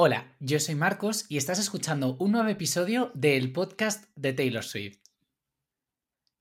Hola, yo soy Marcos y estás escuchando un nuevo episodio del podcast de Taylor Swift.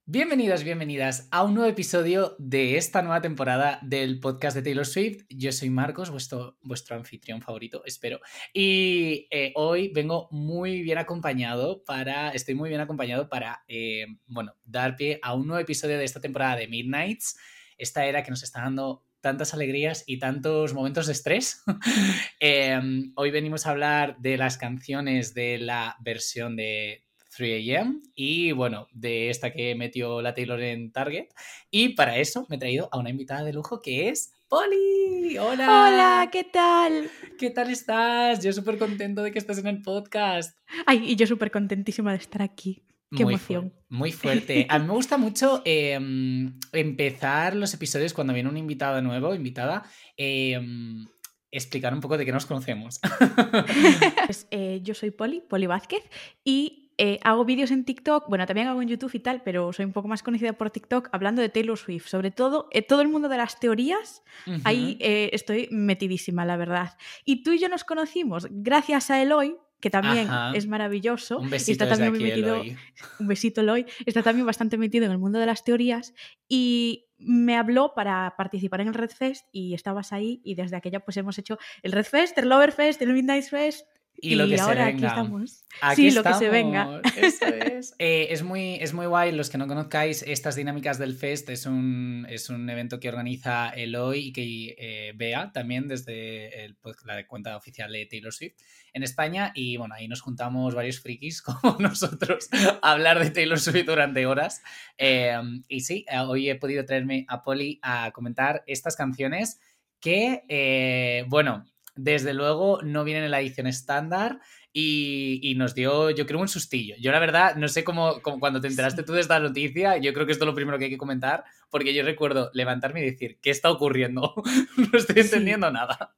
Bienvenidos, bienvenidas a un nuevo episodio de esta nueva temporada del podcast de Taylor Swift. Yo soy Marcos, vuestro, anfitrión favorito, espero. Y eh, hoy vengo muy bien acompañado para, estoy muy bien acompañado para, eh, bueno, dar pie a un nuevo episodio de esta temporada de Midnights, esta era que nos está dando tantas alegrías y tantos momentos de estrés. Em, hoy venimos a hablar de las canciones de la versión de 3am y bueno, de esta que metió la Taylor en Target. Y para eso me he traído a una invitada de lujo que es Poli. Hola. Hola, ¿qué tal? ¿Qué tal estás? Yo súper contento de que estés en el podcast. Ay, y yo súper contentísima de estar aquí. Qué muy emoción. muy fuerte. A mí me gusta mucho em, empezar los episodios cuando viene un invitado nuevo, invitada, em, explicar un poco de qué nos conocemos. Pues, eh, yo soy Poli, Poli Vázquez, y eh, hago vídeos en TikTok, bueno, también hago en YouTube y tal, pero soy un poco más conocida por TikTok hablando de Taylor Swift. Sobre todo, eh, todo el mundo de las teorías, ahí estoy metidísima, la verdad. Y tú y yo nos conocimos gracias a Eloy, que también es maravilloso. Un besito está también aquí, metido, Eloy. un besito Eloy, está también bastante metido en el mundo de las teorías y me habló para participar en el Red Fest y estabas ahí y desde aquella pues hemos hecho el Red Fest, el Lover Fest, el Midnight Fest y, lo que ahora se aquí venga. estamos. Aquí sí, lo que se venga. estamos, Eso es. Eh, es, muy, es muy guay. Los que no conozcáis estas dinámicas del Fest, es un, es un evento que organiza Eloy y que eh, Bea también desde el, pues, la cuenta oficial de Taylor Swift en España. Y bueno, ahí nos juntamos varios frikis como nosotros a hablar de Taylor Swift durante horas. Eh, y sí, eh, hoy he podido traerme a Polly a comentar estas canciones que, eh, bueno, desde luego no vienen en la edición estándar y, y, nos dio, yo creo, un sustillo. Yo la verdad, no sé cómo, cómo, cuando te enteraste tú de esta noticia, yo creo que esto es lo primero que hay que comentar, porque yo recuerdo levantarme y decir, ¿qué está ocurriendo? no estoy entendiendo Sí. nada.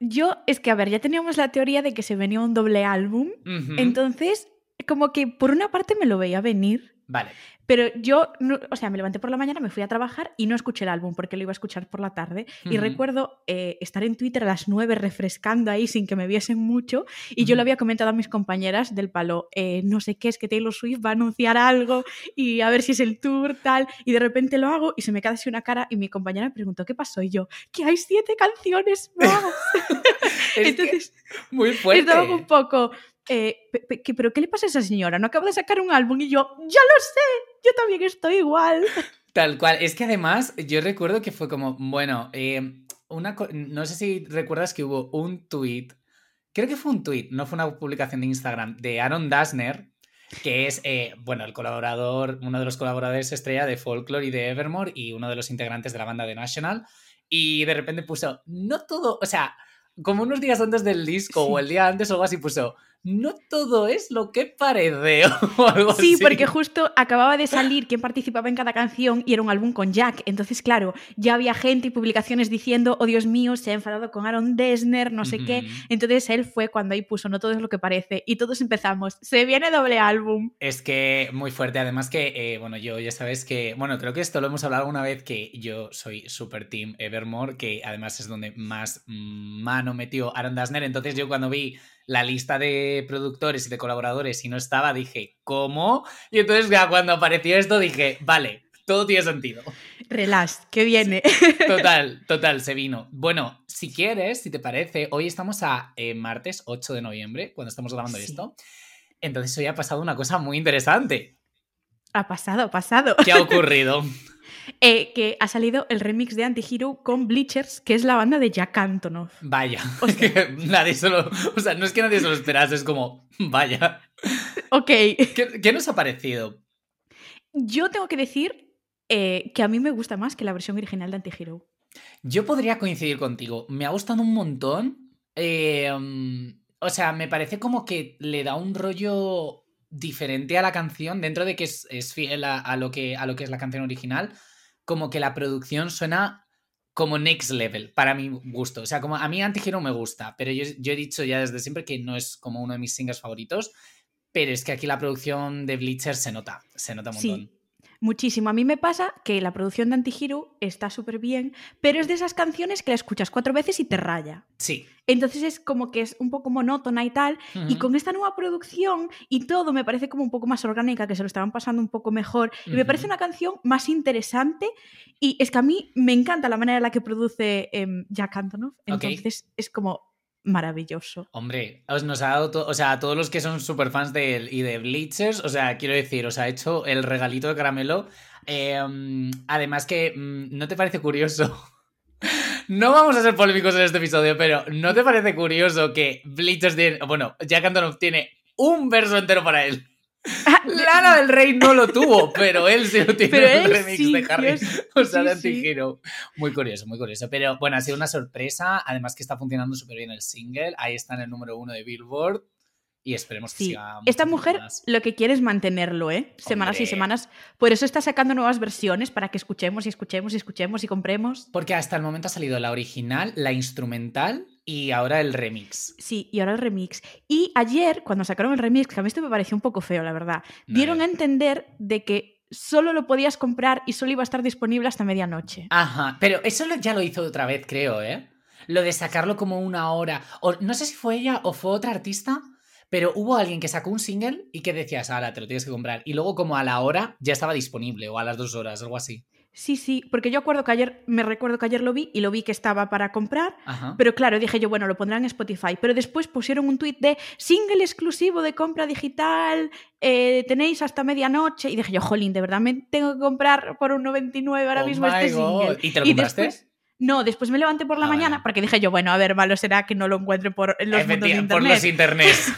Yo, es que a ver, ya teníamos la teoría de que se venía un doble álbum, entonces como que por una parte me lo veía venir, Vale. Pero yo, no- o sea, me levanté por la mañana, me fui a trabajar y no escuché el álbum porque lo iba a escuchar por la tarde. Y Ujú. recuerdo eh, estar en Twitter a las 9 refrescando ahí sin que me viesen mucho. Y yo le había comentado a mis compañeras del palo, eh, no sé qué, es que Taylor Swift va a anunciar algo y a ver si es el tour, tal. Y de repente lo hago y se me queda así una cara y mi compañera me preguntó, ¿qué pasó? Y yo, que hay siete canciones más. Entonces, muy fuerte. estaba un poco. eh, pe- pe- ¿qué- ¿Pero qué le pasa a esa señora? No acaba de sacar un álbum y yo, ya lo sé, yo también estoy igual. Tal cual. Es que además yo recuerdo que fue como, bueno, eh, una no sé si recuerdas que hubo un tweet, creo que fue un tweet, no fue una publicación de Instagram, de Aaron Dasner, que es, eh, bueno, el colaborador, uno de los colaboradores estrella de Folklore y de Evermore y uno de los integrantes de la banda de National. Y de repente puso, no todo, o sea, como unos días antes del disco Sí. o el día antes o algo así puso, no todo es lo que parece o algo Sí, así. porque justo acababa de salir quién participaba en cada canción y era un álbum con Jack. Entonces, claro, ya había gente y publicaciones diciendo, oh Dios mío, se ha enfadado con Aaron Dessner, no sé qué. Entonces él fue cuando ahí puso, no todo es lo que parece. Y todos empezamos, se viene doble álbum. Es que muy fuerte, además que, eh, bueno, yo ya sabes que, bueno, creo que esto lo hemos hablado alguna vez, que yo soy super team Evermore, que además es donde más mano metió Aaron Dasner, entonces yo cuando vi la lista de productores y de colaboradores y no estaba, dije, ¿cómo? Y entonces ya cuando apareció esto dije, vale, todo tiene sentido. Relax, que viene. Total, total, se vino. Bueno, si quieres, si te parece, hoy estamos a eh, martes 8 de noviembre, cuando estamos grabando Sí. esto. Entonces hoy ha pasado una cosa muy interesante. Ha pasado, ha pasado. ¿Qué ha ocurrido? Eh, que ha salido el remix de Antihero con Bleachers, que es la banda de Jack Antonoff. Vaya, O que nadie se lo. O sea, no es que nadie se lo esperase, es como, vaya. Ok, ¿Qué, qué nos ha parecido? yo tengo que decir eh, que a mí me gusta más que la versión original de Antihero. Yo podría coincidir contigo. Me ha gustado un montón. Eh, mm, o sea, me parece como que le da un rollo diferente a la canción, dentro de que es, es fiel a, a lo que, a lo que es la canción original. Como que la producción suena como next level, para mi gusto. O sea, como a mí Antihero me gusta, pero yo, yo he dicho ya desde siempre que no es como uno de mis singles favoritos. Pero es que aquí la producción de Bleacher se nota, se nota un Sí. Muchísimo. A mí me pasa que la producción de Antihero está súper bien, pero es de esas canciones que la escuchas cuatro veces y te raya. Sí. Entonces es como que es un poco monótona y tal. Y con esta nueva producción y todo me parece como un poco más orgánica, que se lo estaban pasando un poco mejor. Y me parece una canción más interesante. Y es que a mí me encanta la manera en la que produce em, Jack Antonoff. Entonces es como maravilloso. Hombre, os nos ha dado, o sea, a todos los que son super fans de él y de Bleachers, o sea, quiero decir, os ha hecho el regalito de caramelo. Mm, además que, mm, ¿no te parece curioso? No vamos a ser polémicos en este episodio, pero ¿no te parece curioso que Bleachers tiene, bueno, Jack Antonoff tiene un verso entero para él? Lana del Rey no lo tuvo, pero él sí lo tiene Pero en el remix sí, de Harry. Dios, O sea, de sí. Muy curioso, muy curioso. Pero bueno, ha sido una sorpresa. Además que está funcionando súper bien el single. Ahí está en el número uno de Billboard. Y esperemos que Sí, siga. esta mujer lo que quiere es mantenerlo, ¿eh? Semanas y semanas. Por eso está sacando nuevas versiones para que escuchemos y escuchemos y escuchemos y compremos. Porque hasta el momento ha salido la original, la instrumental y ahora el remix. Sí, y ahora el remix. Y ayer, cuando sacaron el remix, que a mí esto me pareció un poco feo, la verdad, No, dieron a entender de que solo lo podías comprar y solo iba a estar disponible hasta medianoche. Ajá, pero eso ya lo hizo otra vez, creo, ¿eh? Lo de sacarlo como una hora. O, no sé si fue ella o fue otra artista, pero hubo alguien que sacó un single y que decías, ahora te lo tienes que comprar. Y luego, como a la hora, ya estaba disponible, o a las dos horas, algo así. Sí, sí, porque yo acuerdo que ayer, me recuerdo que ayer lo vi y lo vi que estaba para comprar, Ajá. pero claro, dije yo, bueno, lo pondrán en Spotify. Pero después pusieron un tuit de single exclusivo de compra digital, eh, tenéis hasta medianoche. Y dije yo, jolín, de verdad me tengo que comprar por un 99 ahora Oh mismo este God. single. ¿Y te lo compraste? después- no, después me levanté por la Ah, mañana porque dije yo, bueno, a ver, malo será que no lo encuentre por los mundos de internet. por los internets.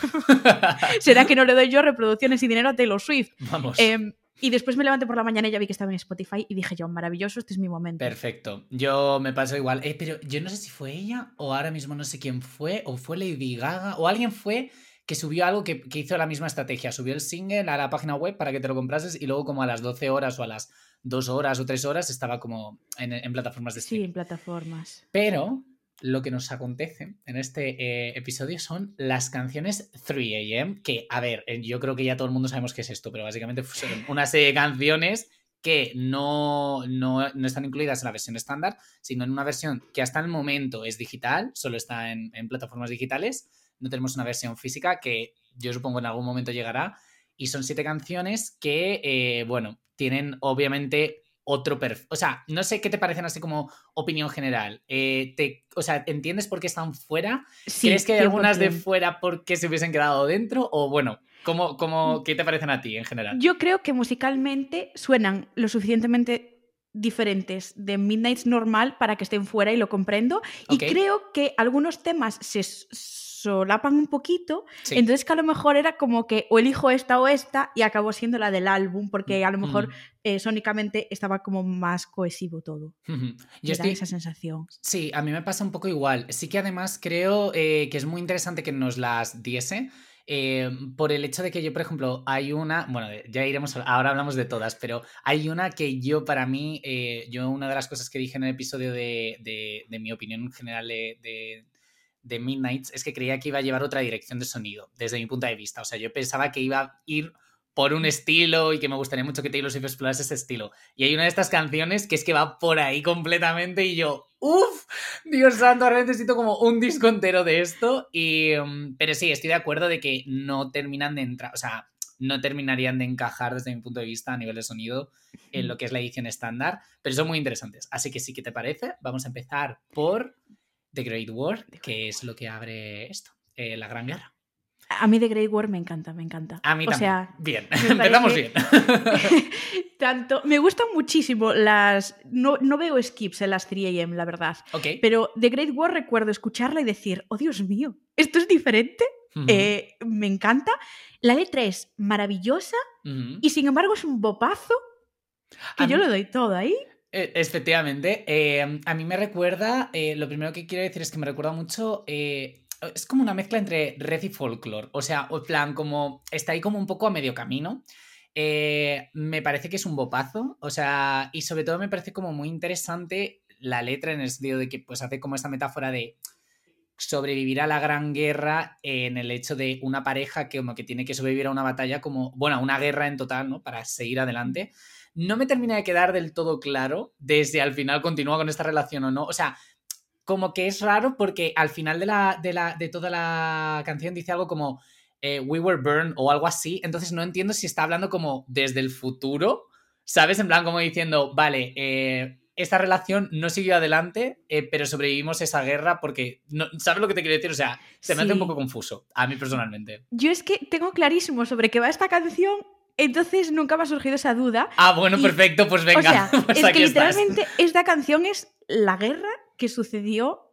será que no le doy yo reproducciones y dinero a Taylor Swift. Vamos. Em, y después me levanté por la mañana y ya vi que estaba en Spotify y dije yo, maravilloso, este es mi momento. Perfecto. Yo me paso igual. Eh, pero yo no sé si fue ella o ahora mismo no sé quién fue, o fue Lady Gaga, o alguien fue que subió algo que, que hizo la misma estrategia. Subió el single a la página web para que te lo comprases y luego como a las 12 horas o a las 2 horas o 3 horas estaba como en, en plataformas de Sí, streaming. en plataformas. Pero lo que nos acontece en este eh, episodio son las canciones 3am, que, a ver, eh, yo creo que ya todo el mundo sabemos qué es esto, pero básicamente son una serie de canciones que no, no, no están incluidas en la versión estándar, sino en una versión que hasta el momento es digital, solo está en, en plataformas digitales. No tenemos una versión física que yo supongo en algún momento llegará. Y son siete canciones que, eh, bueno, tienen obviamente otro perfil. O sea, no sé qué te parecen así como opinión general. Eh, te, o sea, ¿entiendes por qué están fuera? Sí, ¿Crees que hay algunas de 100%. fuera porque se hubiesen quedado dentro? O bueno, ¿cómo, Mm. cómo, ¿qué te parecen a ti en general? Yo creo que musicalmente suenan lo suficientemente diferentes de Midnight's normal para que estén fuera y lo comprendo. Y creo que algunos temas se solapan un poquito, Sí. entonces que a lo mejor era como que o elijo esta o esta y acabó siendo la del álbum, porque a lo mejor Mm. eh, sónicamente estaba como más cohesivo todo. Yo estoy, esa sensación. Sí, a mí me pasa un poco igual. Sí que además creo eh, que es muy interesante que nos las diese. eh, por el hecho de que yo, por ejemplo, hay una, bueno, ya iremos, ahora hablamos de todas, pero hay una que yo para mí, eh, yo una de las cosas que dije en el episodio de, de- de mi opinión general de, de, Midnights es que creía que iba a llevar otra dirección de sonido, desde mi punto de vista. O sea, yo pensaba que iba a ir por un estilo y que me gustaría mucho que Taylor Swift explorase ese estilo. Y hay una de estas canciones que es que va por ahí completamente y yo, uff, Dios santo, ahora necesito como un disco entero de esto. Y, um, pero sí, estoy de acuerdo de que no terminan de entrar, o sea, no terminarían de encajar desde mi punto de vista a nivel de sonido en lo que es la edición estándar, pero son muy interesantes. Así que sí que te parece, vamos a empezar por The Great War, que es lo que abre esto, eh, la Gran Guerra. A mí de Grey War me encanta, me encanta. A mí o también. sea, bien, empezamos bien. tanto, me gustan muchísimo las... No, no veo skips en las 3am, la verdad. ok. Pero The Great War recuerdo escucharla y decir, oh Dios mío, esto es diferente, eh, me encanta. La letra es maravillosa y sin embargo es un bopazo que A yo mí- lo doy todo ahí. Eh, Efectivamente, eh, a mí me recuerda, eh, lo primero que quiero decir es que me recuerda mucho, eh, es como una mezcla entre red y folklore, o sea, en plan, como está ahí como un poco a medio camino. Me parece que es un bopazo, o sea, y sobre todo me parece como muy interesante la letra en el sentido de que pues hace como esta metáfora de sobrevivir a la gran guerra en el hecho de una pareja que como que tiene que sobrevivir a una batalla como, bueno, una guerra en total, ¿no? Para seguir adelante. No me termina de quedar del todo claro desde al final continúa con esta relación o no. O sea, como que es raro porque al final de, la, de, la, de toda la canción dice algo como eh, We were burned o algo así. Entonces no entiendo si está hablando como desde el futuro, ¿sabes? En plan como diciendo, vale, eh, esta relación no siguió adelante, eh, pero sobrevivimos esa guerra porque, no, ¿sabes lo que te quiero decir? O sea, se me hace un poco confuso, a mí personalmente. Yo es que tengo clarísimo sobre qué va esta canción, entonces nunca me ha surgido esa duda. Ah, bueno, Y- perfecto, pues venga, o sea, pues es que estás. literalmente esta canción es la guerra que sucedió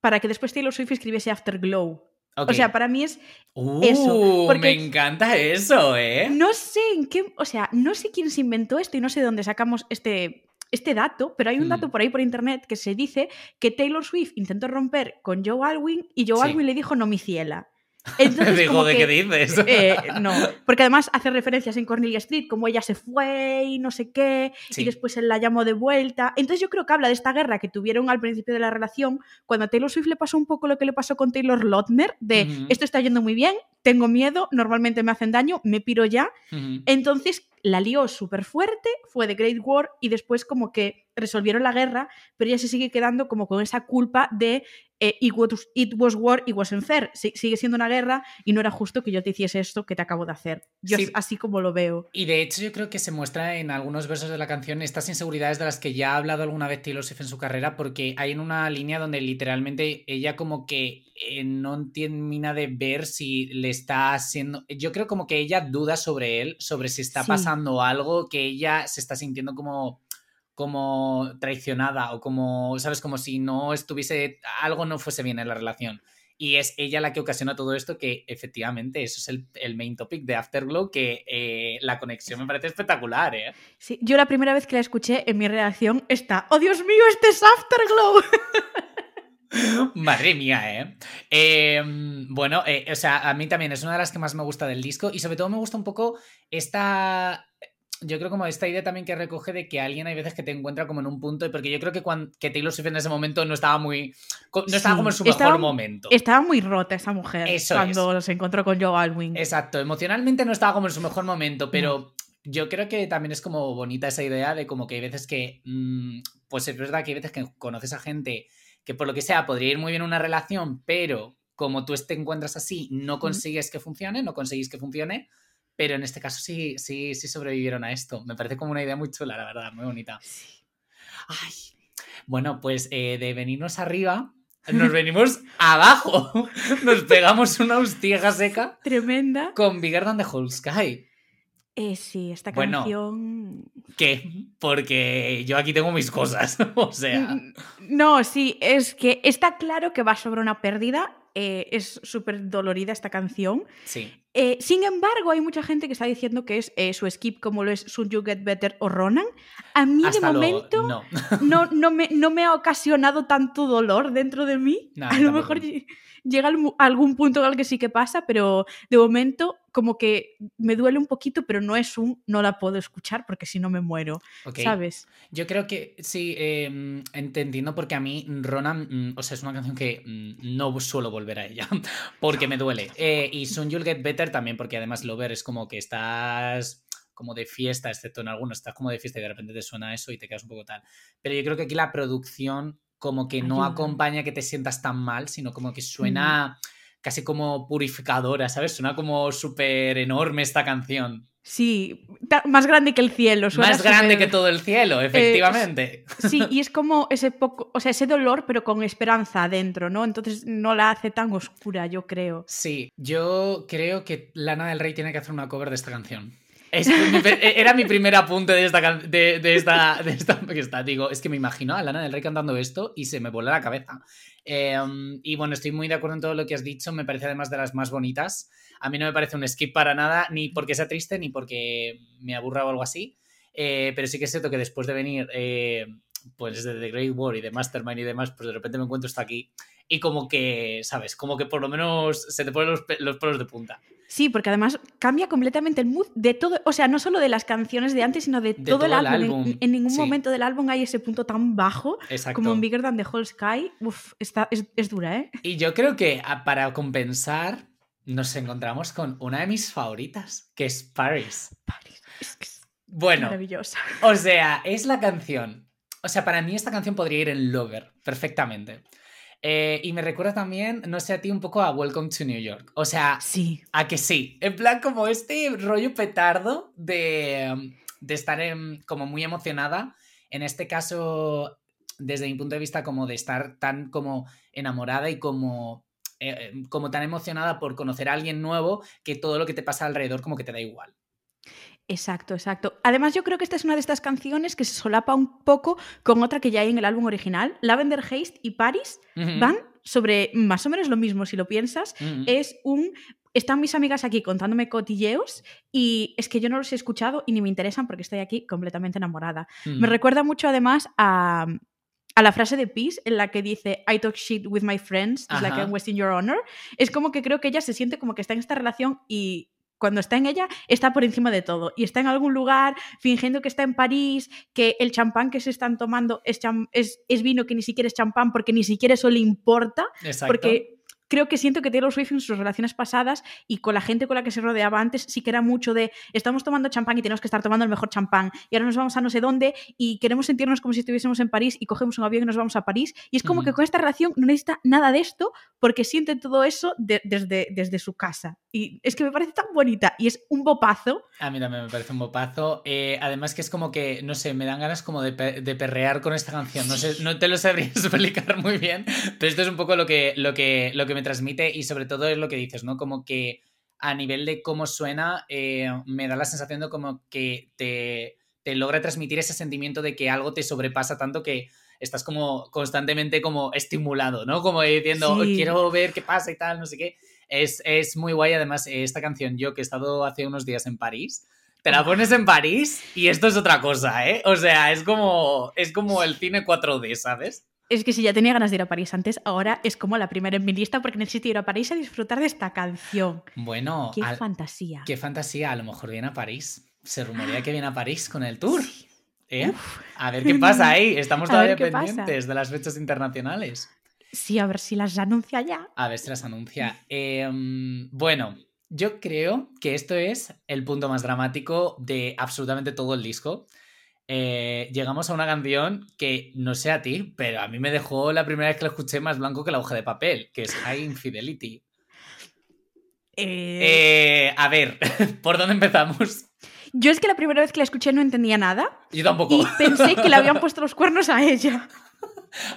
para que después Taylor Swift escribiese Afterglow. O sea, para mí es Uh, eso, porque- me encanta eso, ¿eh? No sé en qué, o sea, no sé quién se inventó esto y no sé de dónde sacamos este, este dato, pero hay un Hmm. dato por ahí por internet que se dice que Taylor Swift intentó romper con Joe Alwyn y Joe Sí. Alwyn le dijo no mi ciela. Entonces, Digo, ¿de que- qué dices? eh, no, porque además hace referencias en Cornelia Street, como ella se fue y no sé qué, Sí. y después él la llamó de vuelta. Entonces yo creo que habla de esta guerra que tuvieron al principio de la relación, cuando a Taylor Swift le pasó un poco lo que le pasó con Taylor Lautner, de esto está yendo muy bien, tengo miedo, normalmente me hacen daño, me piro ya. Entonces la lió súper fuerte, fue de Great War y después como que resolvieron la guerra, pero ella se sigue quedando como con esa culpa de eh, it, was, it was war, it wasn't fair. Si- sigue siendo una guerra y no era justo que yo te hiciese esto que te acabo de hacer. Yo Sí. es así como lo veo. Y de hecho yo creo que se muestra en algunos versos de la canción estas inseguridades de las que ya ha hablado alguna vez Taylor Swift en su carrera, porque hay en una línea donde literalmente ella como que eh, no termina de ver si le está haciendo... Yo creo como que ella duda sobre él, sobre si está Sí. pasando algo, que ella se está sintiendo como como traicionada o como, ¿sabes? Como si no estuviese, algo no fuese bien en la relación. Y es ella la que ocasiona todo esto, que efectivamente eso es el, el main topic de Afterglow, que eh, la conexión me parece espectacular, ¿eh? Sí, yo la primera vez que la escuché en mi reacción está, ¡Oh Dios mío, este es Afterglow! Madre mía, ¿eh? Eh, bueno, eh, o sea, a mí también es una de las que más me gusta del disco y sobre todo me gusta un poco esta... Yo creo como esta idea también que recoge de que alguien hay veces que te encuentra como en un punto, porque yo creo que, cuando, que Taylor Swift en ese momento no estaba muy... No estaba Sí, como en su estaba- mejor momento. Estaba muy rota esa mujer Eso cuando se encontró con Joe Alwyn. Exacto, emocionalmente no estaba como en su mejor momento, pero yo creo que también es como bonita esa idea de como que hay veces que, mm, pues es verdad que hay veces que conoces a gente que por lo que sea podría ir muy bien una relación, pero como tú te encuentras así, no consigues que funcione, no conseguís que funcione, pero en este caso sí, sí, sí sobrevivieron a esto. Me parece como una idea muy chula, la verdad, muy bonita. Sí. Ay, bueno, pues eh, de venirnos arriba, nos venimos abajo, nos pegamos una hostia seca Tremenda. con Bigger Than the Whole Sky. Eh, sí, esta Bueno. canción... ¿Qué? Porque yo aquí tengo mis cosas. o sea. No, sí, es que está claro que va sobre una pérdida. eh, es súper dolorida esta canción. Sí. Eh, sin embargo, hay mucha gente que está diciendo que es eh, su skip como lo es Soon You Get Better o Ronan. A mí Hasta de momento No. no, no, me, no me ha ocasionado tanto dolor dentro de mí. No, a lo mejor llega algún punto el que sí que pasa, pero de momento como que me duele un poquito, pero no es un no la puedo escuchar porque si no me muero. ¿sabes? Yo creo que sí, eh, entendiendo porque a mí Ronan, mm, o sea, es una canción que mm, no suelo volver a ella, porque me duele. Eh, y Soon You'll Get Better también, porque además Lover es como que estás como de fiesta, excepto en algunos, estás como de fiesta y de repente te suena eso y te quedas un poco tal. Pero yo creo que aquí la producción como que no acompaña que te sientas tan mal, sino como que suena casi como purificadora, ¿sabes? Suena como súper enorme esta canción. Sí, más grande que el cielo. suena Más grande que todo el cielo, efectivamente. Sí, y es como ese poco, o sea, ese dolor, pero con esperanza adentro, ¿no? Entonces no la hace tan oscura, yo creo. Sí, yo creo que Lana del Rey tiene que hacer una cover de esta canción. E, era mi primer apunte de esta, de, esta, de esta. Digo, es que me imagino a Lana del Rey cantando esto y se me vuela la cabeza. Eh, y bueno, estoy muy de acuerdo en todo lo que has dicho. Me parece además de las más bonitas. A mí no me parece un skip para nada, ni porque sea triste, ni porque me aburra o algo así. Eh, pero sí que es cierto que después de venir, eh, pues de The Great War y de Mastermind y demás, pues de repente me encuentro esto aquí. Y como que, ¿sabes? Como que por lo menos se te ponen los, los pelos de punta. Sí, porque además cambia completamente el mood de todo, o sea, no solo de las canciones de antes, sino de, De todo, el todo el álbum. En- álbum, En, ningún sí. momento del álbum hay ese punto tan bajo Exacto. como en Bigger Than the Whole Sky. Uf, está, es, es dura, ¿eh? Y yo creo que para compensar nos encontramos con una de mis favoritas, que es Paris. Paris. Es que es- Bueno, Maravillosa. o sea, es la canción. O sea, para mí esta canción podría ir en Lover, perfectamente. Eh, y me recuerda también, no sé a ti, un poco a Welcome to New York. O sea, Sí. a que sí. En plan, como este rollo petardo de, de estar em, como muy emocionada. En este caso, desde mi punto de vista, como de estar tan como enamorada y como, eh, em, como tan emocionada por conocer a alguien nuevo que todo lo que te pasa alrededor como que te da igual. Exacto, exacto. Además, yo creo que esta es una de estas canciones que se solapa un poco con otra que ya hay en el álbum original. Lavender Haste y Paris van sobre más o menos lo mismo, si lo piensas. Es un. Están mis amigas aquí contándome cotilleos y es que yo no los he escuchado y ni me interesan porque estoy aquí completamente enamorada. Me recuerda mucho además a, a la frase de Peace en la que dice I talk shit with my friends, it's like Ajá. I'm wasting your honor. Es como que creo que ella se siente como que está en esta relación y cuando está en ella está por encima de todo y está en algún lugar fingiendo que está en París, que el champán que se están tomando es, es, es vino que ni siquiera es champán porque ni siquiera eso le importa, Exacto. porque creo que siento que Taylor Swift en sus relaciones pasadas y con la gente con la que se rodeaba antes sí que era mucho de estamos tomando champán y tenemos que estar tomando el mejor champán y ahora nos vamos a no sé dónde y queremos sentirnos como si estuviésemos en París y cogemos un avión y nos vamos a París y es como que Ujú. con esta relación no necesita nada de esto porque siente todo eso de- desde, desde su casa y es que me parece tan bonita y es un bopazo A mí también me parece un bopazo. Eh, además que es como que, no sé, me dan ganas como de, pe- de perrear con esta canción. No sé, no te lo sabría explicar muy bien, pero esto es un poco lo que, lo que, lo que me transmite y sobre todo es lo que dices, ¿no? Como que a nivel de cómo suena, eh, me da la sensación de como que te, te logra transmitir ese sentimiento de que algo te sobrepasa tanto que estás como constantemente como estimulado, ¿no? Como diciendo, Sí. quiero ver qué pasa y tal, no sé qué. Es, es muy guay, además, eh, esta canción, yo que he estado hace unos días en París, te la pones en París y esto es otra cosa, ¿eh? O sea, es como, es como el cine 4D, ¿sabes? Es que si ya tenía ganas de ir a París antes ahora es como la primera en mi lista porque necesito ir a París a disfrutar de esta canción Bueno, qué al- fantasía qué fantasía, a lo mejor viene a París. Se rumorea que viene a París con el tour. ¿eh? A ver qué pasa ahí. Estamos todavía pendientes de las fechas internacionales. sí a ver si las anuncia ya A ver si las anuncia. Em, bueno, yo creo que esto es el punto más dramático de absolutamente todo el disco. Eh, llegamos a una canción que no sé a ti, pero a mí me dejó la primera vez que la escuché más blanco que la hoja de papel, que es High Infidelity. Eh, Eh, a ver, ¿por dónde empezamos? Yo es que la primera vez que la escuché no entendía nada Yo tampoco. y pensé que le habían puesto los cuernos a ella.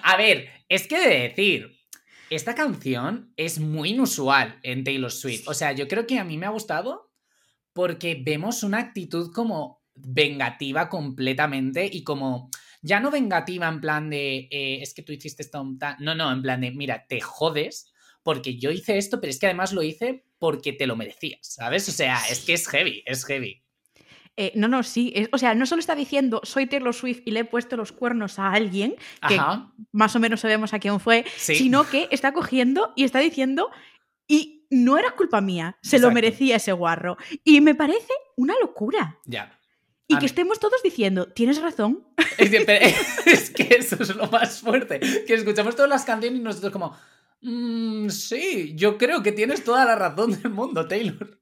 A ver, es que de decir, esta canción es muy inusual en Taylor Swift. O sea, yo creo que a mí me ha gustado porque vemos una actitud como vengativa completamente y como ya no vengativa en plan de eh, es que tú hiciste esto no no en plan de mira te jodes porque yo hice esto pero es que además lo hice porque te lo merecías sabes o sea es que es heavy es heavy Eh, no, no, sí. es- o sea, no solo está diciendo soy Taylor Swift y le he puesto los cuernos a alguien, que ajá más o menos sabemos a quién fue, sí sino que está cogiendo y está diciendo y no era culpa mía, se lo merecía ese guarro. Y me parece una locura. ya Y A que mí- estemos todos diciendo, tienes razón. Es que, pero- es que eso es lo más fuerte. Que escuchamos todas las canciones y nosotros como... "Mm, sí, yo creo que tienes toda la razón del mundo, Taylor.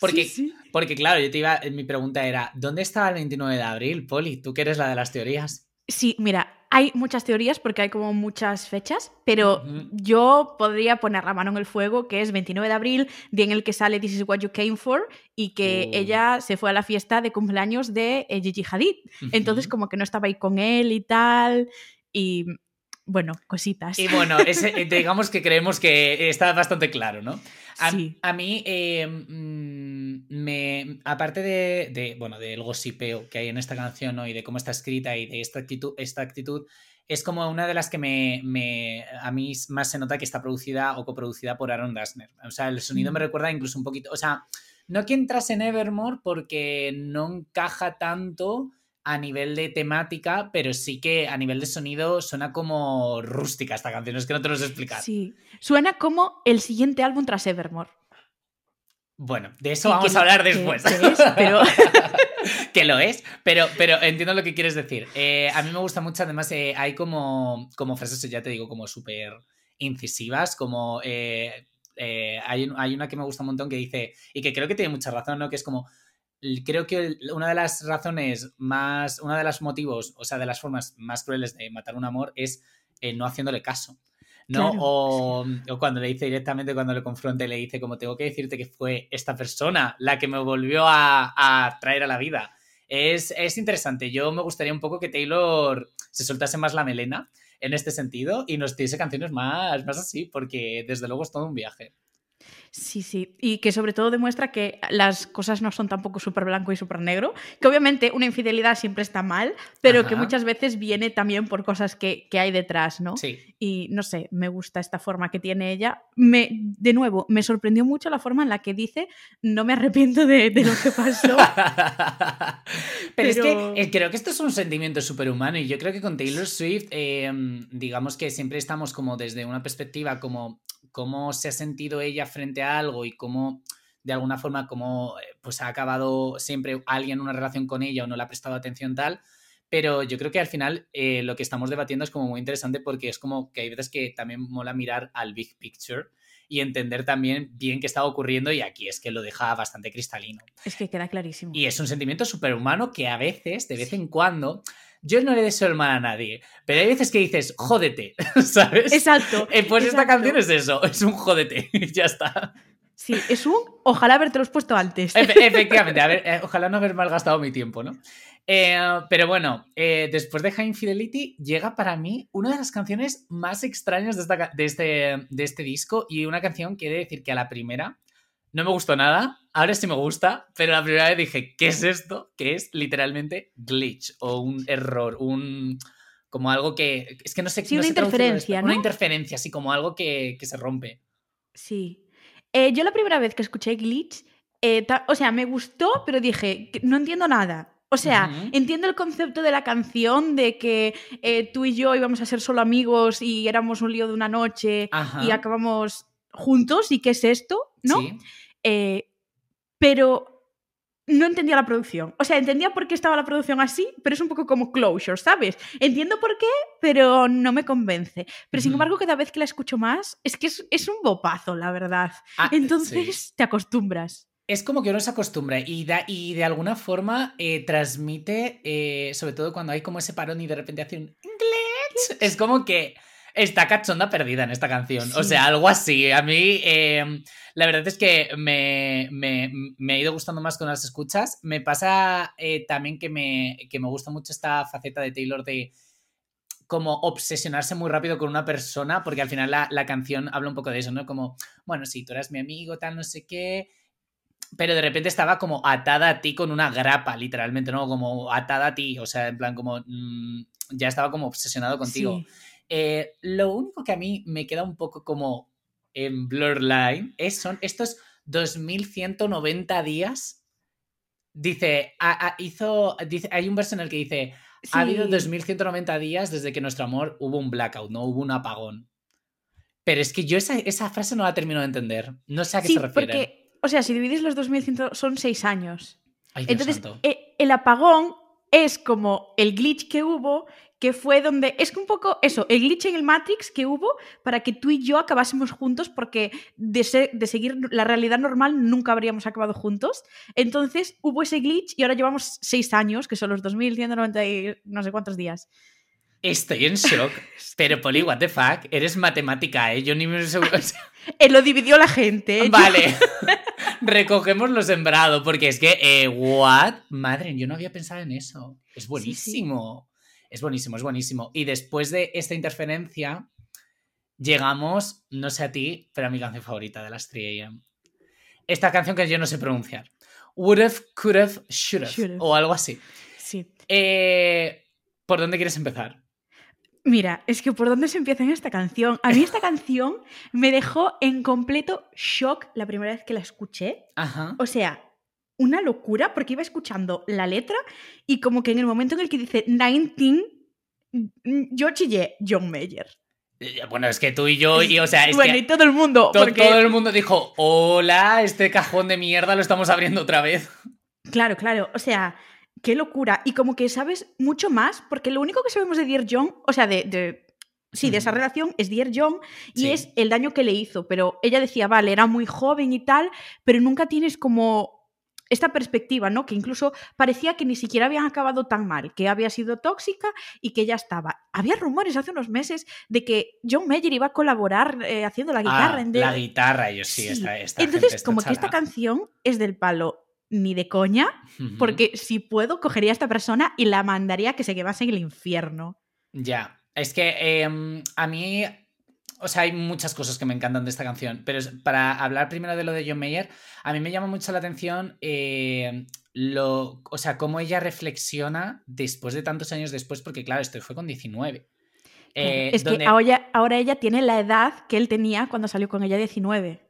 Porque, Sí, sí. porque claro, yo te iba... Mi pregunta era, ¿dónde estaba el 29 de abril, Poli? Tú que eres la de las teorías. Sí, mira, hay muchas teorías porque hay como muchas fechas, pero yo podría poner la mano en el fuego, que es 29 de abril, día en el que sale This is what you came for, y que Uh. ella se fue a la fiesta de cumpleaños de eh, Gigi Hadid. Entonces, como que no estaba ahí con él y tal, y bueno, cositas. Y bueno, ese- eh, digamos que creemos que está bastante claro, ¿no? A, Sí. a mí, eh, mm, me, aparte de, de, bueno, del gossipeo que hay en esta canción ¿no? y de cómo está escrita y de esta actitud, esta actitud, es como una de las que me, me- a mí más se nota que está producida o coproducida por Aaron Dessner. O sea, el sonido me Mm. recuerda incluso un poquito, o sea, no que entras en Evermore porque no encaja tanto a nivel de temática, pero sí que a nivel de sonido suena como rústica esta canción, es que no te lo sé explicar. Sí. Suena como el siguiente álbum tras Evermore. Bueno, de eso vamos que a hablar que- después. que es, pero- que lo es, pero, pero entiendo lo que quieres decir. Eh, a mí me gusta mucho, además, eh, hay como, como frases, ya te digo, como súper incisivas, como... eh, hay, hay una que me gusta un montón que dice, y que creo que tiene mucha razón, ¿no? Que es como, creo que una de las razones más, una de los motivos, o sea, de las formas más crueles de matar un amor es eh, no haciéndole caso. ¿no? O, cuando le dice directamente, cuando le confronte, le dice, como tengo que decirte que fue esta persona la que me volvió a, traer a la vida. Es, es, interesante. Yo me gustaría un poco que Taylor se soltase más la melena en este sentido y nos diese canciones más, más así, porque desde luego es todo un viaje. Sí, sí. Y que sobre todo demuestra que las cosas no son tampoco súper blanco y súper negro. Que obviamente una infidelidad siempre está mal, pero que muchas veces viene también por cosas que, hay detrás, ¿no? Sí. Y no sé, me gusta esta forma que tiene ella. Me, de nuevo, me sorprendió mucho la forma en la que dice: No me arrepiento de, lo que pasó. pero, es que eh, creo que esto es un sentimiento superhumano y yo creo que con Taylor Swift, eh, digamos que siempre estamos como desde una perspectiva como cómo se ha sentido ella frente a algo y cómo de alguna forma como eh, pues ha acabado siempre alguien una relación con ella o no le ha prestado atención tal. Pero yo creo que al final eh, lo que estamos debatiendo es como muy interesante porque es como que hay veces que también mola mirar al big picture y entender también bien qué está ocurriendo y aquí es que lo deja bastante cristalino. Es que queda clarísimo. Y es un sentimiento superhumano que a veces, de vez en cuando, yo no le deseo el mal a nadie, pero hay veces que dices, jódete, ¿sabes? Exacto. Eh, pues esta canción es eso, es un jódete, ya está. Sí, es un ojalá haberte los puesto antes. efectivamente, a ver, eh, ojalá no haber malgastado mi tiempo, ¿no? Eh, pero bueno, después de High Infidelity llega para mí una de las canciones más extrañas de, de, este, de este disco y una canción que he de decir que a la primera no me gustó nada, ahora sí me gusta, pero la primera vez dije, ¿qué es esto? Que es literalmente glitch o un error, un como algo que es que no sé sí, una interferencia, ¿no? Una interferencia, así como algo que, se rompe. Sí. Eh, yo la primera vez que escuché glitch, eh, o sea, me gustó, pero dije, no entiendo nada. O sea, entiendo el concepto de la canción de que eh, tú y yo íbamos a ser solo amigos y éramos un lío de una noche y acabamos juntos y qué es esto, ¿no? Sí. Eh, pero no entendía la producción. O sea, entendía por qué estaba la producción así, pero es un poco como closure, ¿sabes? Entiendo por qué, pero no me convence. Pero sin embargo, cada vez que la escucho más, es que es, un bopazo, la verdad. Ah, Entonces te acostumbras. Es como que uno se acostumbra y, da, y de alguna forma eh, transmite, eh, sobre todo cuando hay como ese parón y de repente hace un glitch. Es como que está cachonda perdida en esta canción. O sea, algo así. A mí, em, la verdad es que me, ha ido gustando más con las escuchas. Me pasa eh, también que me, que me gusta mucho esta faceta de Taylor de como obsesionarse muy rápido con una persona, porque al final la, canción habla un poco de eso, ¿no? Como, bueno, sí, tú eras mi amigo, tal, no sé qué, pero de repente estaba como atada a ti con una grapa, literalmente, ¿no? Como atada a ti, o sea, en plan como, mm, ya estaba como obsesionado contigo. Eh, lo único que a mí me queda un poco como en blur line es, son estos 2190 días. Dice, hizo, dice, hay un verso en el que dice, ha habido 2190 días desde que nuestro amor hubo un blackout, no hubo un apagón. Pero es que yo esa, esa frase no la termino de entender. No sé a qué se refiere. Porque, o sea, si dividís los 2100 son 6 años. Entonces, e, el apagón es como el glitch que hubo que fue donde es que un poco eso, el glitch en el Matrix que hubo para que tú y yo acabásemos juntos porque de, de seguir la realidad normal nunca habríamos acabado juntos. Entonces hubo ese glitch y ahora llevamos seis años, que son los 2190 y no sé cuántos días. Estoy en shock, pero Poli, what the fuck, eres matemática, ¿eh? Yo ni me... eh, lo dividió la gente. ¿eh? Vale. Recogemos lo sembrado, porque es que, eh, what? Madre, yo no había pensado en eso. Es buenísimo. Es buenísimo, es buenísimo. Y después de esta interferencia, llegamos, no sé a ti, pero a mi canción favorita de las 3 AM. Esta canción que yo no sé pronunciar. Would've, could've, should've. O algo así. Sí. Eh, ¿Por dónde quieres empezar? Mira, es que por dónde se empieza en esta canción. A mí esta canción me dejó en completo shock la primera vez que la escuché. Ajá. O sea, una locura porque iba escuchando la letra y como que en el momento en el que dice 19, mm, yo chillé John Mayer. Eh, bueno, es que tú y yo, y, o sea, es bueno, y todo el mundo. Todo el mundo dijo, hola, este cajón de mierda lo estamos abriendo otra vez. Claro, claro, o sea, qué locura. Y como que sabes mucho más, porque lo único que sabemos de Dear John, o sea, de, sí, de esa relación es Dear John y es el daño que le hizo. Pero ella decía, vale, era muy joven y tal, pero nunca tienes como esta perspectiva, ¿no? Que incluso parecía que ni siquiera habían acabado tan mal, que había sido tóxica y que ya estaba. Había rumores hace unos meses de que John Mayer iba a colaborar eh, haciendo la guitarra Ah, en The- La guitarra, yo sí, Sí. Esta, esta Entonces, gente como que esta canción es del palo ni de coña, porque si puedo, cogería a esta persona y la mandaría a que se quemase en el infierno. Ya, es que em, a mí, o sea, hay muchas cosas que me encantan de esta canción, pero para hablar primero de lo de John Mayer, a mí me llama mucho la atención eh, lo, o sea, cómo ella reflexiona después de tantos años después, porque claro, esto fue con 19. Claro, Eh, es donde- que ahora, ahora ella tiene la edad que él tenía cuando salió con ella 19.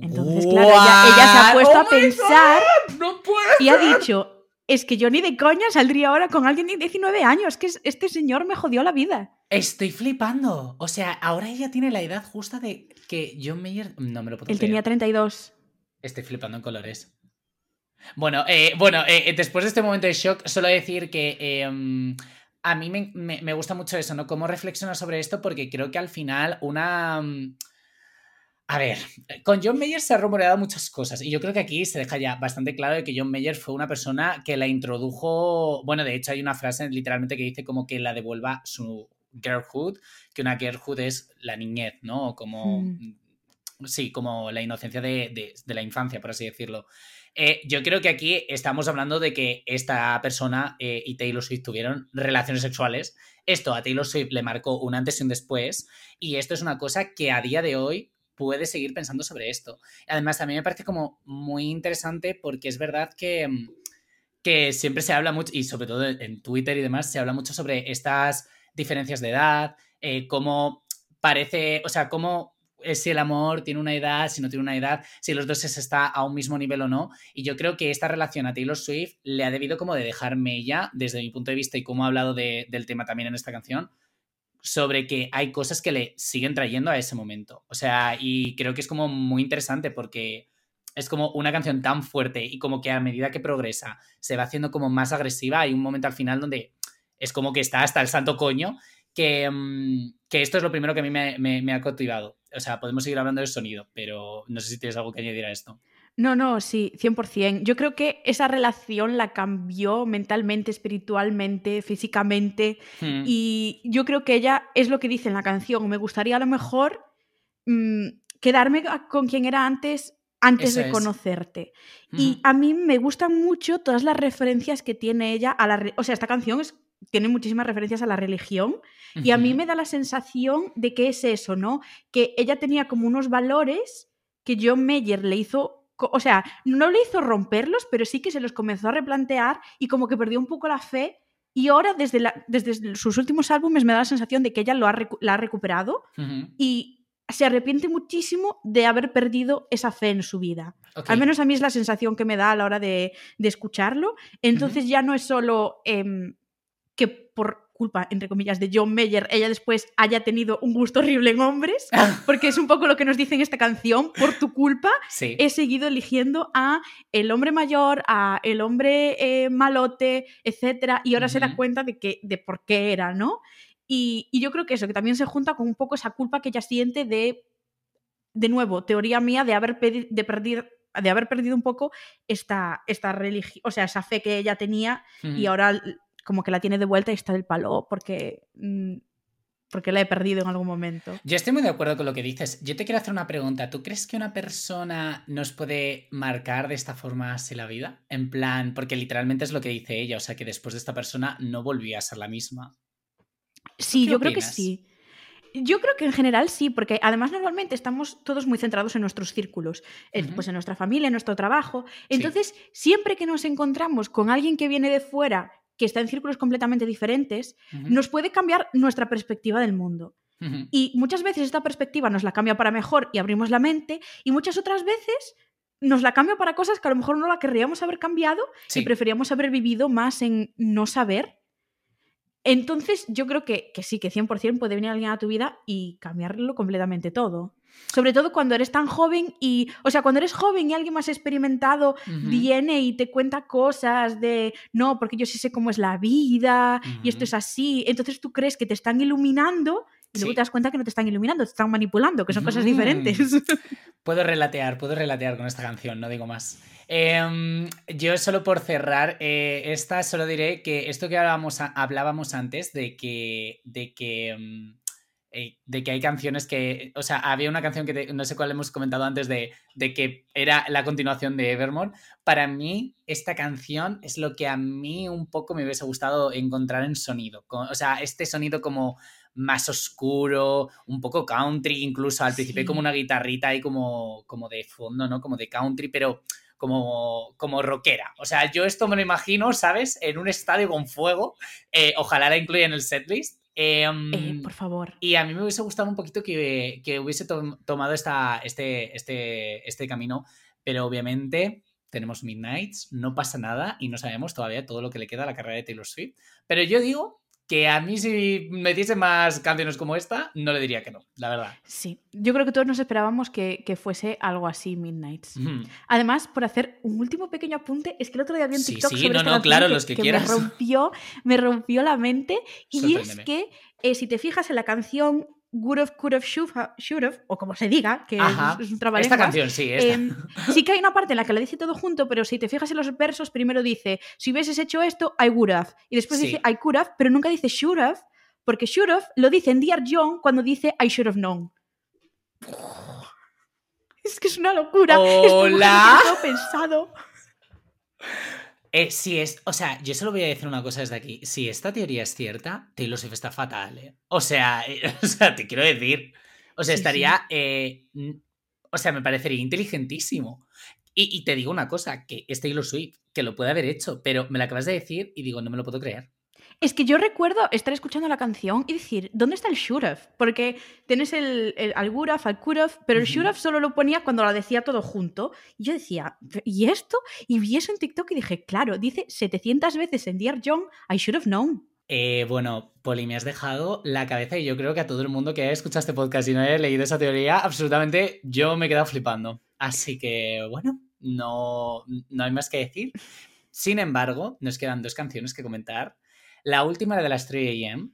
Entonces, claro, ella, ella se ha puesto Oh a my pensar God, no y ha dicho, es que yo ni de coña saldría ahora con alguien de 19 años, que es- este señor me jodió la vida. Estoy flipando. O sea, ahora ella tiene la edad justa de que John Mayer. No me lo puedo Él creer. tenía 32. Estoy flipando en colores. Bueno, eh, bueno eh, después de este momento de shock, solo decir que eh, mm, a mí me, me- me gusta mucho eso, ¿no? Cómo reflexionar sobre esto, porque creo que al final una... mm, A ver, con John Mayer se ha rumoreado muchas cosas y yo creo que aquí se deja ya bastante claro de que John Mayer fue una persona que la introdujo, bueno, de hecho hay una frase literalmente que dice como que la devuelva su girlhood, que una girlhood es la niñez, ¿no? Como... Mm. Sí, como la inocencia de, de- de la infancia, por así decirlo. Eh, yo creo que aquí estamos hablando de que esta persona eh, y Taylor Swift tuvieron relaciones sexuales. Esto a Taylor Swift le marcó un antes y un después. Y esto es una cosa que a día de hoy puede seguir pensando sobre esto. Además, también me parece como muy interesante porque es verdad que, mm, que siempre se habla mucho, y sobre todo en Twitter y demás, se habla mucho sobre estas diferencias de edad, eh, cómo parece, o sea, cómo eh, si el amor tiene una edad, si no tiene una edad, si los dos se está a un mismo nivel o no. Y yo creo que esta relación a Taylor Swift le ha debido como de dejarme ya, desde mi punto de vista y como ha hablado de- del tema también en esta canción, sobre que hay cosas que le siguen trayendo a ese momento. O sea, y creo que es como muy interesante porque es como una canción tan fuerte y como que a medida que progresa se va haciendo como más agresiva. Hay un momento al final donde es como que está hasta el santo coño, que, mm, que esto es lo primero que a mí me, me- me ha cautivado. O sea, podemos seguir hablando del sonido, pero no sé si tienes algo que añadir a esto. No, no, sí, 100%. Yo creo que esa relación la cambió mentalmente, espiritualmente, físicamente. Hmm. Y yo creo que ella es lo que dice en la canción. Me gustaría a lo mejor mm, quedarme con quien era antes antes Eso de conocerte. Y Ujú. a mí me gustan mucho todas las referencias que tiene ella a la... O sea, esta canción es- tiene muchísimas referencias a la religión y a mí me da la sensación de que es eso, ¿no? Que ella tenía como unos valores que John Mayer le hizo, o sea, no le hizo romperlos, pero sí que se los comenzó a replantear y como que perdió un poco la fe. Y ahora, desde, la- desde sus últimos álbumes, me da la sensación de que ella lo ha la ha recuperado y se arrepiente muchísimo de haber perdido esa fe en su vida. Al menos a mí es la sensación que me da a la hora de, de escucharlo. Entonces ya no es solo em, que por culpa, entre comillas, de John Mayer, ella después haya tenido un gusto horrible en hombres, porque es un poco lo que nos dice en esta canción, por tu culpa Sí. he seguido eligiendo a el hombre mayor, a el hombre eh, malote, etcétera, y ahora se da cuenta de que de por qué era, ¿no? Y, y yo creo que eso, que también se junta con un poco esa culpa que ella siente de, de nuevo, teoría mía de haber, de perdir, de haber perdido un poco esta, esta religión, o sea, esa fe que ella tenía y Ujú. ahora l- como que la tiene de vuelta y está del palo porque, mm, porque la he perdido en algún momento. Yo estoy muy de acuerdo con lo que dices. Yo te quiero hacer una pregunta. ¿Tú crees que una persona nos puede marcar de esta forma así la vida? En plan, porque literalmente es lo que dice ella, o sea que después de esta persona no volvía a ser la misma. Sí, yo creo que sí. Yo creo que en general sí, porque además normalmente estamos todos muy centrados en nuestros círculos, pues en nuestra familia, en nuestro trabajo. Entonces, siempre que nos encontramos con alguien que viene de fuera, que está en círculos completamente diferentes, nos puede cambiar nuestra perspectiva del mundo. Y muchas veces esta perspectiva nos la cambia para mejor y abrimos la mente, y muchas otras veces nos la cambia para cosas que a lo mejor no la querríamos haber cambiado Sí. y preferíamos haber vivido más en no saber. Entonces, yo creo que, que sí, que 100% puede venir alguien a tu vida y cambiarlo completamente todo. Sobre todo cuando eres tan joven y, o sea, cuando eres joven y alguien más experimentado viene y te cuenta cosas de, no, porque yo sí sé cómo es la vida y esto es así. Entonces tú crees que te están iluminando y luego te das cuenta que no te están iluminando, te están manipulando, que son cosas diferentes. Puedo relatear, puedo relatear con esta canción, no digo más. Em, yo solo por cerrar eh, esta, solo diré que esto que hablábamos, hablábamos antes de que, de que em, de que hay canciones que, o sea, había una canción que no sé cuál hemos comentado antes de, de, que era la continuación de Evermore. Para mí, esta canción es lo que a mí un poco me hubiese gustado encontrar en sonido. O sea, este sonido como más oscuro, un poco country, incluso al principio como una guitarrita ahí como, como de fondo, ¿no? Como de country, pero como, como rockera. O sea, yo esto me lo imagino, ¿sabes? En un estadio con fuego. Eh, ojalá la incluya en el setlist. Em, eh, por favor. Y a mí me hubiese gustado un poquito que, hubiese tomado esta, este, este, este camino, pero obviamente tenemos Midnights, no pasa nada y no sabemos todavía todo lo que le queda a la carrera de Taylor Swift. Pero yo digo que a mí si me diese más canciones como esta, no le diría que no, la verdad. Sí, yo creo que todos nos esperábamos que, fuese algo así, Midnights. Además, por hacer un último pequeño apunte, es que el otro día vi un TikTok sí, sí, no, no, claro, los que, me rompió, me rompió la mente y es que eh, si te fijas en la canción Good of, could have, should have, o como se diga, que es, un trabajo. Esta canción, sí. Em, sí que hay una parte en la que lo dice todo junto, pero si te fijas en los versos, primero dice, si hubieses hecho esto, I would have. Y después dice, I could have, pero nunca dice should have, porque should have lo dice en Dear John cuando dice I should have known. Es que es una locura. Hola. Es pensado. Eh, si es, o sea, yo solo voy a decir una cosa desde aquí. Si esta teoría es cierta, Taylor Swift está fatal, ¿eh? O sea, eh, o sea, te quiero decir. O sea, estaría. Eh, o sea, me parecería inteligentísimo. Y, y, te digo una cosa, que es Taylor Swift, que lo puede haber hecho, pero me lo acabas de decir y digo, no me lo puedo creer. Es que yo recuerdo estar escuchando la canción y decir, ¿dónde está el should've? Porque tienes el, el al could pero el uh solo lo ponía cuando la decía todo junto. Y yo decía, ¿y esto? Y vi eso en TikTok y dije, claro, dice 700 veces en Dear John, I should have known. Eh, bueno, Poli, me has dejado la cabeza y yo creo que a todo el mundo que haya escuchado este podcast y no haya leído esa teoría, absolutamente yo me he quedado flipando. Así que, bueno, no, no hay más que decir. Sin embargo, nos quedan dos canciones que comentar. La última de las 3 AM.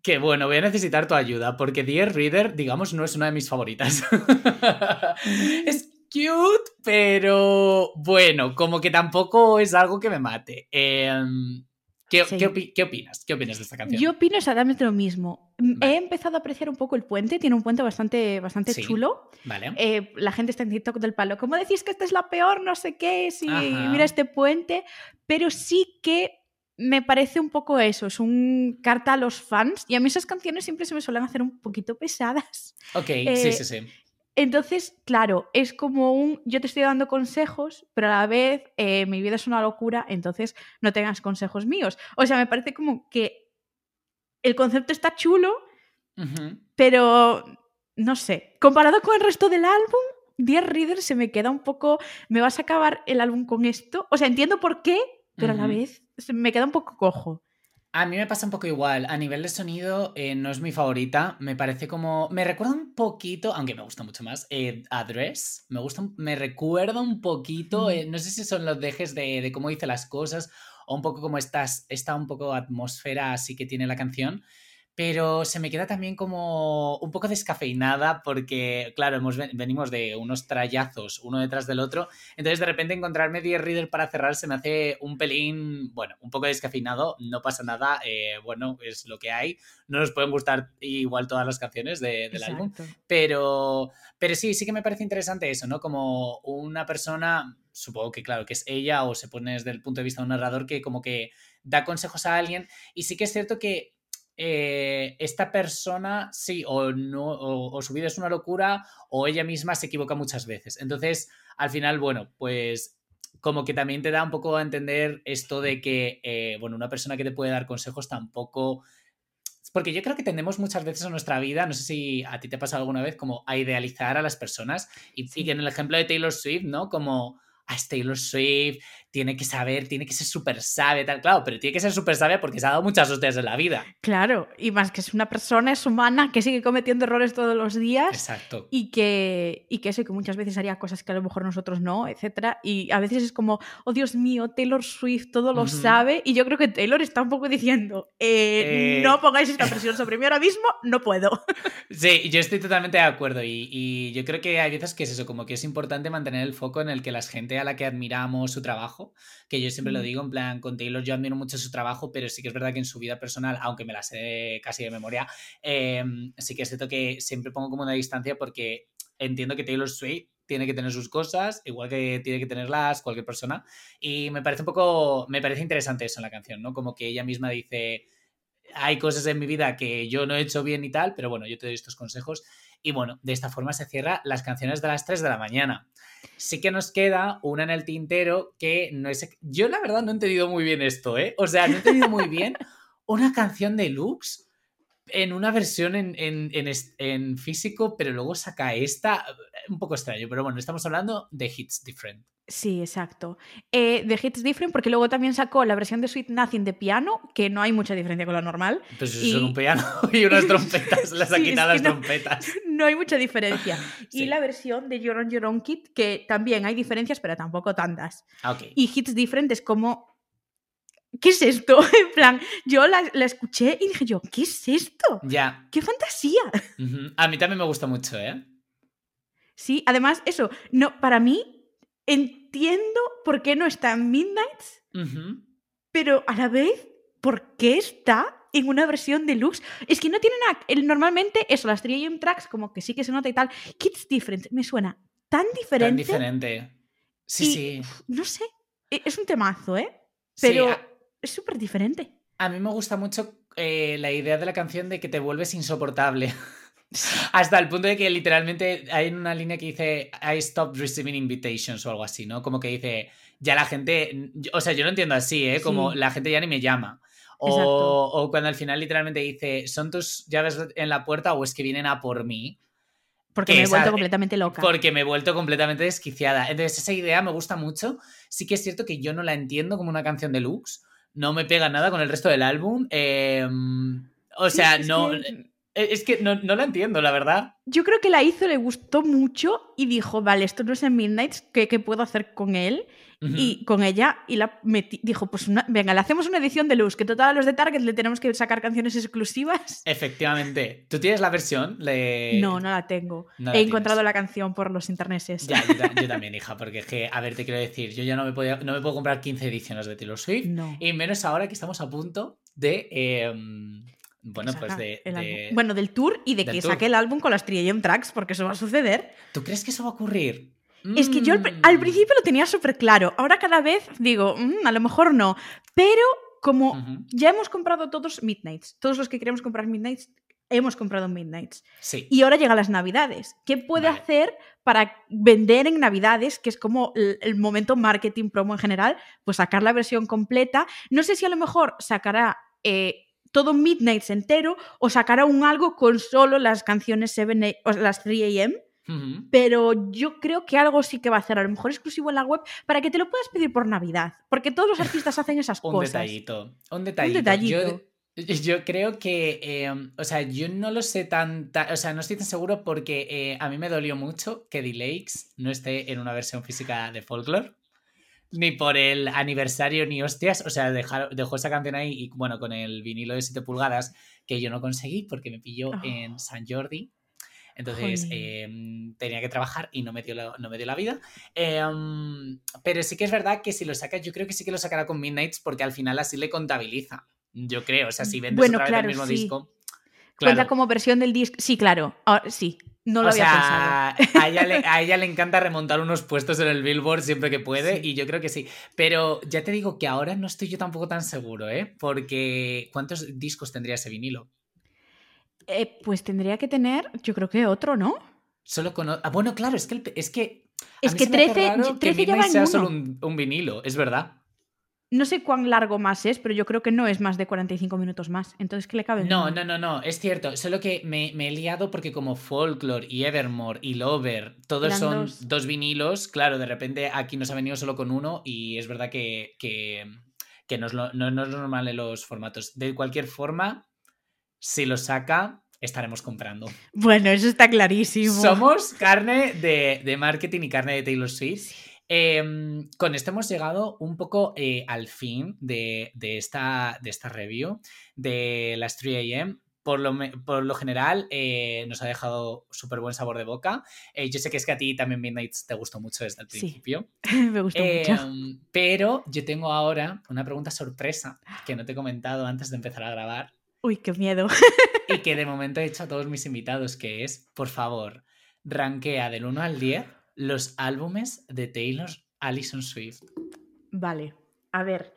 Que bueno, voy a necesitar tu ayuda porque Dear Reader, digamos, no es una de mis favoritas. es cute, pero bueno, como que tampoco es algo que me mate. Em, ¿qué, opinas? ¿Qué opinas de esta canción? Yo opino exactamente lo mismo. He empezado a apreciar un poco el puente, tiene un puente bastante, bastante chulo. Vale. Eh, la gente está en TikTok del palo. ¿Cómo decís que esta es la peor? No sé qué, si mira este puente. Pero sí que me parece un poco eso, es un carta a los fans y a mí esas canciones siempre se me suelen hacer un poquito pesadas. Ok, sí, eh, sí, sí. Entonces, claro, es como un yo te estoy dando consejos, pero a la vez eh, mi vida es una locura, entonces no tengas consejos míos. O sea, me parece como que el concepto está chulo, pero no sé, comparado con el resto del álbum, Dear Reader se me queda un poco, me vas a acabar el álbum con esto. O sea, entiendo por qué, pero a la vez me queda un poco cojo. A mí me pasa un poco igual. A nivel de sonido, eh, no es mi favorita. Me parece como. Me recuerda un poquito, aunque me gusta mucho más, eh, Address. Me gusta, me recuerda un poquito. Eh, no sé si son los dejes de, de, cómo dice las cosas o un poco como estas, esta un poco atmósfera así que tiene la canción pero se me queda también como un poco descafeinada porque, claro, hemos, venimos de unos trayazos uno detrás del otro, entonces de repente encontrarme 10 Reader para cerrar se me hace un pelín, bueno, un poco descafeinado, no pasa nada, eh, bueno, es lo que hay, no nos pueden gustar igual todas las canciones del álbum, pero, pero sí, sí que me parece interesante eso, ¿no? Como una persona, supongo que claro, que es ella o se pone desde el punto de vista de un narrador que como que da consejos a alguien. Y sí que es cierto que eh, esta persona sí o no o, su vida es una locura o ella misma se equivoca muchas veces. Entonces, al final, bueno, pues como que también te da un poco a entender esto de que, eh, bueno, una persona que te puede dar consejos tampoco... Porque yo creo que tendemos muchas veces en nuestra vida, no sé si a ti te ha pasado alguna vez, como a idealizar a las personas y, y que en el ejemplo de Taylor Swift, ¿no? Como, a Taylor Swift, tiene que saber, tiene que ser súper sabia, tal, claro, pero tiene que ser súper sabia porque se ha dado muchas hostias en la vida. Claro, y más que es una persona, es humana, que sigue cometiendo errores todos los días. Exacto. Y que, y que eso, que muchas veces haría cosas que a lo mejor nosotros no, etcétera. Y a veces es como, oh Dios mío, Taylor Swift todo lo sabe. Y yo creo que Taylor está un poco diciendo, eh, Eh. no pongáis esta presión sobre mí ahora mismo, no puedo. Sí, yo estoy totalmente de acuerdo y, y yo creo que hay veces que es eso, como que es importante mantener el foco en el que la gente a la que admiramos su trabajo, que yo siempre lo digo, en plan, con Taylor yo admiro mucho su trabajo, pero sí que es verdad que en su vida personal, aunque me la sé casi de memoria, eh, sí que es cierto que siempre pongo como una distancia porque entiendo que Taylor Swift tiene que tener sus cosas, igual que tiene que tenerlas cualquier persona, y me parece un poco, me parece interesante eso en la canción, ¿no? Como que ella misma dice hay cosas en mi vida que yo no he hecho bien y tal, pero bueno, yo te doy estos consejos. Y bueno, de esta forma se cierra las canciones de las 3 de la mañana. Sí que nos queda una en el tintero que no es... Yo la verdad no he entendido muy bien esto, ¿eh? O sea, no he entendido muy bien una canción de Lux en una versión en, en, en, en físico, pero luego saca esta. Un poco extraño, pero bueno, estamos hablando de Hits Different. Sí, exacto. Eh, The Hits Different, porque luego también sacó la versión de Sweet Nothing de piano, que no hay mucha diferencia con la normal. Eso Y- son un piano y unas trompetas. Ha Sí, quitado las no- trompetas. No hay mucha diferencia. Sí. Y la versión de Your On Your Own Kit, que también hay diferencias, pero tampoco tantas. Ah. Y Hits Different es como. ¿Qué es esto? En plan, yo la, la escuché y dije yo, ¿qué es esto? Ya. ¡Qué fantasía! A mí también me gusta mucho, ¿eh? Sí, además, eso, no, para mí entiendo por qué no está en Midnights, Ujú. pero a la vez, ¿por qué está en una versión deluxe? Es que no tiene nada. Normalmente, eso, las 3AM tracks, como que sí que se nota y tal. Kids Different me suena tan diferente. Tan diferente. Sí, Y- sí. No sé, e- es un temazo, ¿eh? Sí, Pero a, es súper diferente. a mí me gusta mucho eh, la idea de la canción de que te vuelves insoportable. Hasta el punto de que literalmente hay una línea que dice I stopped receiving invitations o algo así, ¿no? Como que dice, ya la gente, o sea, yo lo entiendo así, ¿eh? Como Sí. la gente ya ni me llama. O, o cuando al final literalmente dice, ¿son tus llaves en la puerta o es que vienen a por mí? Porque Que me he esa- vuelto completamente loca. Porque me he vuelto completamente desquiciada. Entonces, esa idea me gusta mucho. Sí que es cierto que yo no la entiendo como una canción deluxe. No me pega nada con el resto del álbum. eh, o sea, no. que- Es que no, no la entiendo, la verdad. Yo creo que la hizo, le gustó mucho y dijo, vale, esto no es en Midnights, ¿qué, qué puedo hacer con él? Y con ella, y la metí- dijo, pues una- venga, le hacemos una edición de luz, que total a los de Target le tenemos que sacar canciones exclusivas. Efectivamente. ¿Tú tienes la versión? Le- No, no la tengo. no la He encontrado la canción por los interneses. Ya, yo, ta- yo también, hija, porque es que, a ver, te quiero decir, yo ya no me, podía- no me puedo comprar 15 ediciones de Taylor Swift, No. y menos ahora que estamos a punto de. eh, bueno, pues saca de. Bueno, del tour y de que tour. saque el álbum con las 3AM tracks, porque eso va a suceder. ¿Tú crees que eso va a ocurrir? Es que yo al, Mm. principio lo tenía súper claro. Ahora cada vez digo, "Mm, a lo mejor no. Pero como ya hemos comprado todos Midnights, todos los que queremos comprar Midnights, hemos comprado Midnights. Sí. Y ahora llegan las Navidades. ¿Qué puede Vale. hacer para vender en Navidades, que es como el, el momento marketing promo en general? Pues sacar la versión completa. No sé si a lo mejor sacará eh, todo Midnights entero o sacará un algo con solo las canciones 7 o las 3 AM. Pero yo creo que algo sí que va a hacer, a lo mejor exclusivo en la web, para que te lo puedas pedir por Navidad. Porque todos los artistas hacen esas Un cosas. detallito. Un detallito. detallito. Yo, yo creo que, eh, o sea, yo no lo sé tan, ta- o sea, no estoy tan seguro porque eh, a mí me dolió mucho que The Lakes no esté en una versión física de Folklore. Ni por el aniversario ni hostias. O sea, dejó esa canción ahí y bueno, con el vinilo de 7 pulgadas que yo no conseguí porque me pilló Oh. en San Jordi. Entonces eh, tenía que trabajar y no me dio la, no me dio la vida. Eh, pero sí que es verdad que si lo saca, yo creo que sí que lo sacará con Midnights porque al final así le contabiliza. Yo creo. O sea, si vendes Bueno, otra vez claro, el mismo sí. disco. Cuenta Claro. como versión del disco. Sí, claro. Ahora- sí, no lo o había sea, pensado. a ella, le, a ella le encanta remontar unos puestos en el Billboard siempre que puede Sí. y yo creo que sí. Pero ya te digo que ahora no estoy yo tampoco tan seguro, ¿eh? Porque ¿cuántos discos tendría ese vinilo? Eh, pues tendría que tener, yo creo que otro, ¿no? Solo con... Ah, bueno, claro, es que... el- es que Es que se me hace 13, raro 13 que ya va Midnight en sea uno. solo un, un vinilo, es verdad. No sé cuán largo más es, pero yo creo que no es más de 45 minutos más. Entonces, ¿qué le cabe? No, no, no, no, es cierto. Solo que me, me he liado porque como Folklore y Evermore y Lover, todos son dos. dos. vinilos, claro, de repente aquí nos ha venido solo con uno y es verdad que, que, que no, es lo, no, no es lo normal en los formatos. De cualquier forma, si lo saca, estaremos comprando. Bueno, eso está clarísimo. Somos carne de, de marketing y carne de Taylor Swift. Eh, con esto hemos llegado un poco eh, al fin de, de esta, de esta review de las 3am. Por lo, me- por lo general, eh, nos ha dejado súper buen sabor de boca. Eh, yo sé que es que a ti también Midnight te gustó mucho desde el Sí. principio. Me gustó Eh, mucho. pero yo tengo ahora una pregunta sorpresa que no te he comentado antes de empezar a grabar Uy, qué miedo. y que de momento he hecho a todos mis invitados, que es, por favor, rankea del 1 al 10 los álbumes de Taylor Allison Swift. Vale, a ver.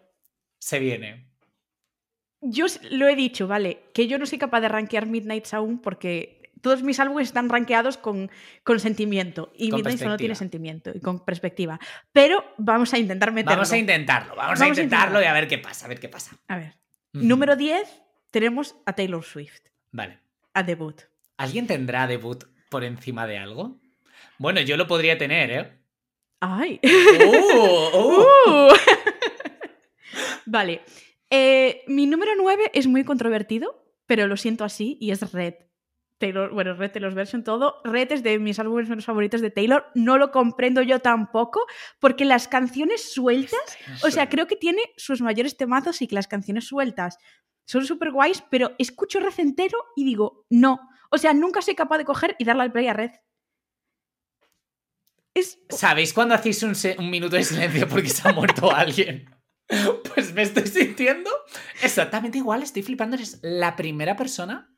Se viene. Yo lo he dicho, vale, que yo no soy capaz de rankear Midnights aún porque todos mis álbumes están rankeados con, con sentimiento y Con Midnights no tiene sentimiento y con perspectiva. Pero vamos a intentar meterlo. Vamos a intentarlo, vamos, a Vamos a intentarlo intentarlo. y a ver qué pasa, a ver qué pasa. A ver. Número 10 tenemos a Taylor Swift, Vale. a debut. ¿Alguien tendrá debut por encima de algo? Bueno, yo lo podría tener, ¿eh? ¡Ay! ¡Uh! ¡Uh! ¡Uh! vale. Eh, mi número 9 es muy controvertido, pero lo siento así y es Red. Taylor, bueno, Red Taylor's Version, todo. Red es de mis álbumes menos favoritos de Taylor. No lo comprendo yo tampoco, porque las canciones sueltas, o sea, creo que tiene sus mayores temazos y que las canciones sueltas son súper guays, pero escucho Red entero y digo, no. O sea, nunca soy capaz de coger y darle al play a Red. Es, ¿Sabéis cuando hacéis un, minuto de silencio porque se ha muerto alguien? Pues me estoy sintiendo exactamente igual, estoy flipando. Eres la primera persona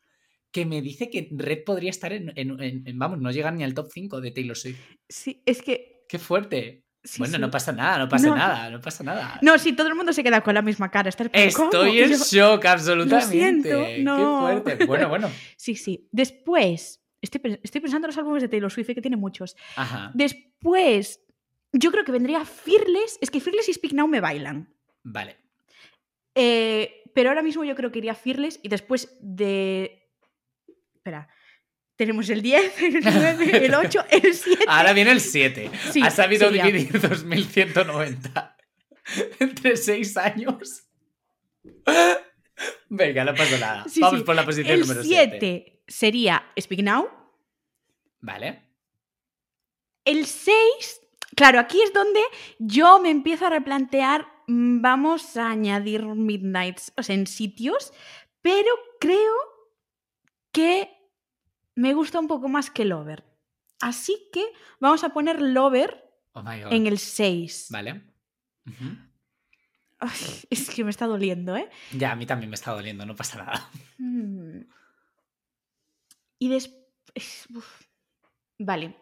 que me dice que Red podría estar en, en- en- en- vamos, no llegar ni al top 5 de Taylor Swift. sí, es que... ¡Qué fuerte! sí, bueno, sí. no pasa nada, no pasa No. nada, no pasa nada. No, sí, todo el mundo se queda con la misma cara. Estoy en yo- shock, absolutamente. siento, no. ¡Qué fuerte! Bueno, bueno. Sí, sí. Después, estoy, estoy pensando en los álbumes de Taylor Swift, que tiene muchos. Ajá. Después, yo creo que vendría Fearless. Es que Fearless y Speak Now me bailan. Vale. Eh, pero ahora mismo yo creo que iría Fearless y después de... Espera. Tenemos el 10, el 9, el 8, el 7. Ahora viene el 7. Sí, Has sabido sería- dividir 2190 entre 6 años. Venga, no pasa nada. Sí, Vamos sí. por la posición El número 7. 7 sería Speak Now. Vale. El 6, claro, aquí es donde yo me empiezo a replantear, mm, vamos a añadir Midnights o sea, en sitios, pero creo que me gusta un poco más que Lover. Así que vamos a poner Lover Oh en el 6. Vale. Ay, es que me está doliendo, ¿eh? Ya, a mí también me está doliendo, no pasa nada. Mm. Y después... Vale.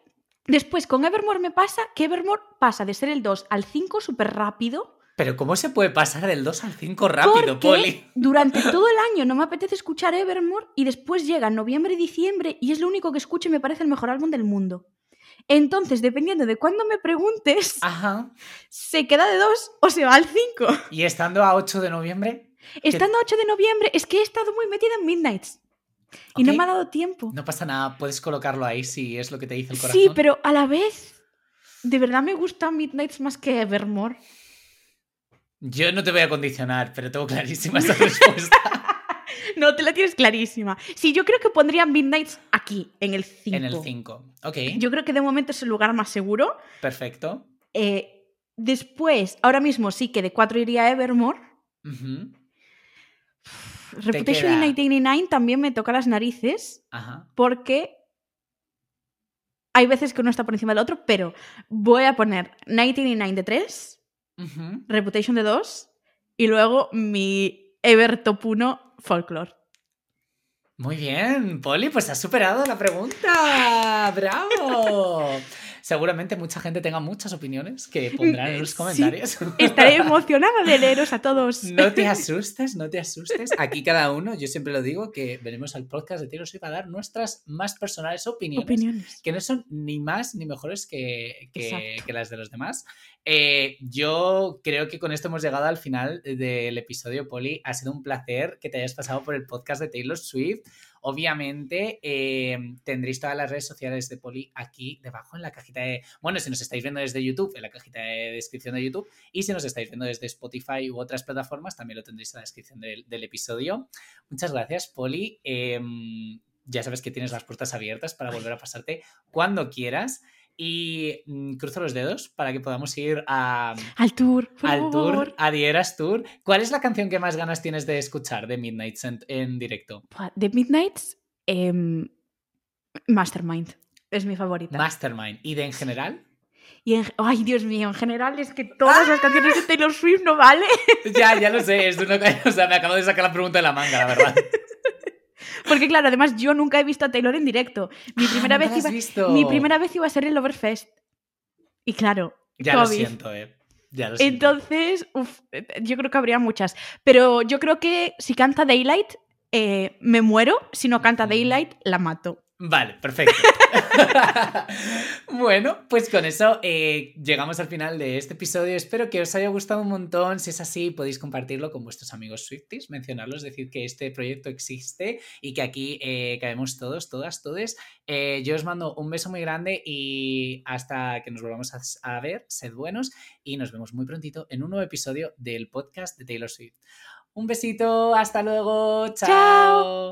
Después con Evermore me pasa que Evermore pasa de ser el 2 al 5 súper rápido. Pero ¿cómo se puede pasar del 2 al 5 rápido, porque Poli? durante todo el año no me apetece escuchar Evermore y después llega noviembre y diciembre y es lo único que escucho y me parece el mejor álbum del mundo. Entonces, dependiendo de cuándo me preguntes, Ajá. se queda de 2 o se va al 5. ¿Y estando a 8 de noviembre? Estando a 8 de noviembre, es que he estado muy metida en Midnights y no me ha dado tiempo. No pasa nada, puedes colocarlo ahí si es lo que te dice el corazón. Sí, pero a la vez, de verdad me gusta Midnights más que Evermore. Yo no te voy a condicionar, pero tengo clarísima esa respuesta. No, te la tienes clarísima. Sí, yo creo que pondría Midnights aquí, en el 5. en el 5. Ok, Yo creo que de momento es el lugar más seguro. perfecto. Eh, después, ahora mismo sí que de 4 iría Evermore. Reputation queda- in 1989 también me toca las narices Ajá. porque hay veces que uno está por encima del otro, pero voy a poner 1989 de 3, Ujú. Reputation de 2 y luego mi Ever Top 1 Folklore. Muy bien, Poli, pues has superado la pregunta. ¡Bravo! seguramente mucha gente tenga muchas opiniones que pondrán en los comentarios. Estaré emocionada de leeros a todos. No te asustes, no te asustes. Aquí cada uno, yo siempre lo digo, que venimos al podcast de Taylor Swift a dar nuestras más personales opiniones, Opiniones. que no son ni más ni mejores que, que las de los demás. Eh, yo creo que con esto hemos llegado al final del episodio, Poli. Ha sido un placer que te hayas pasado por el podcast de Taylor Swift. Obviamente eh, tendréis todas las redes sociales de Poli aquí debajo en la cajita de... Bueno, si nos estáis viendo desde YouTube, en la cajita de descripción de YouTube. Y si nos estáis viendo desde Spotify u otras plataformas, también lo tendréis en la descripción del, episodio. Muchas gracias, Poli. Eh, ya sabes que tienes las puertas abiertas para volver a pasarte cuando quieras. Y mm, cruzo los dedos para que podamos ir a, Al tour, por al tour, a The Eras Tour. ¿Cuál es la canción que más ganas tienes de escuchar de Midnight en, en directo? Buah, The Midnights, em, Mastermind. Es mi favorita. Mastermind. ¿Y de en general? y en- ay, Dios mío, en general es que todas las canciones de Taylor Swift no vale. ya, ya lo sé. Es de una- o sea, me acabo de sacar la pregunta de la manga, la verdad. Porque claro, además yo nunca he visto a Taylor en directo. Mi primera, Ah, ¿nunca vez iba, visto? mi primera vez iba a ser el Loverfest. Y claro, Ya lo siento, eh. Ya lo siento. Entonces, uf, yo creo que habría muchas. Pero yo creo que si canta Daylight, eh, me muero. Si no canta Daylight, la mato. Vale, perfecto. bueno, pues con eso eh, llegamos al final de este episodio. Espero que os haya gustado un montón. Si es así, podéis compartirlo con vuestros amigos Swifties, mencionarlos, decir que este proyecto existe y que aquí eh, caemos todos, todas, todes. Eh, yo os mando un beso muy grande y hasta que nos volvamos a, a ver, sed buenos y nos vemos muy prontito en un nuevo episodio del podcast de Taylor Swift. Un besito, hasta luego, chao. Chao.